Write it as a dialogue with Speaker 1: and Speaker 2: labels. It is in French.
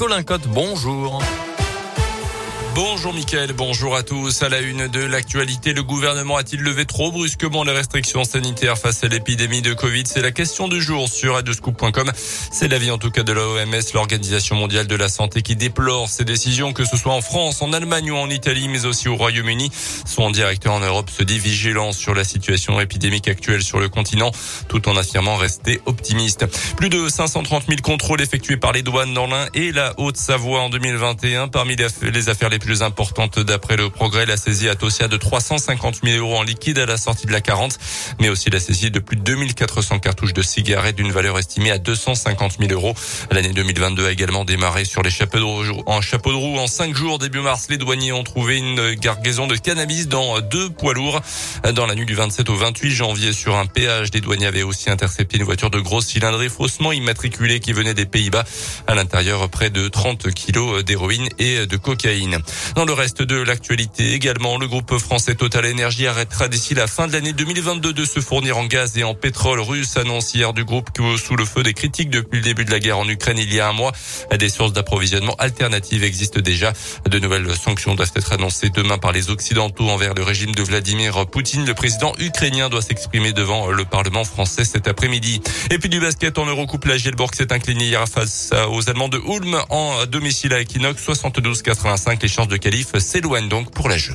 Speaker 1: Colin Cotte, bonjour.
Speaker 2: Bonjour Mickaël, bonjour à tous. À la une de l'actualité, le gouvernement a-t-il levé trop brusquement les restrictions sanitaires face à l'épidémie de Covid? C'est la question du jour sur adescoop.com. C'est l'avis en tout cas de l'OMS, l'Organisation mondiale de la santé, qui déplore ces décisions, que ce soit en France, en Allemagne ou en Italie, mais aussi au Royaume-Uni. Son directeur en Europe se dit vigilant sur la situation épidémique actuelle sur le continent, tout en affirmant rester optimiste. Plus de 530 000 contrôles effectués par les douanes dans l'Ain et la Haute-Savoie en 2021. Parmi les affaires les plus plus importante d'après le progrès. La saisie Atosia de 350 000 euros en liquide à la sortie de la 40, mais aussi la saisie de plus de 2400 cartouches de cigarettes d'une valeur estimée à 250 000 euros. L'année 2022 a également démarré sur les chapeaux de roue. En chapeau de roue, en cinq jours début mars, les douaniers ont trouvé une gargaison de cannabis dans deux poids lourds. Dans la nuit du 27 au 28 janvier, sur un péage, des douaniers avaient aussi intercepté une voiture de grosse cylindrée faussement immatriculée qui venait des Pays-Bas. À l'intérieur, près de 30 kilos d'héroïne et de cocaïne. Dans le reste de l'actualité également, le groupe français Total Energy arrêtera d'ici la fin de l'année 2022 de se fournir en gaz et en pétrole russe, annonce hier du groupe sous le feu des critiques depuis le début de la guerre en Ukraine il y a un mois. Des sources d'approvisionnement alternatives existent déjà. De nouvelles sanctions doivent être annoncées demain par les Occidentaux envers le régime de Vladimir Poutine. Le président ukrainien doit s'exprimer devant le Parlement français cet après-midi. Et puis du basket en Eurocoupe, la Gielborg s'est inclinée hier face aux Allemands de Ulm en domicile à Equinox 72-85. De qualif s'éloigne donc pour la jeu.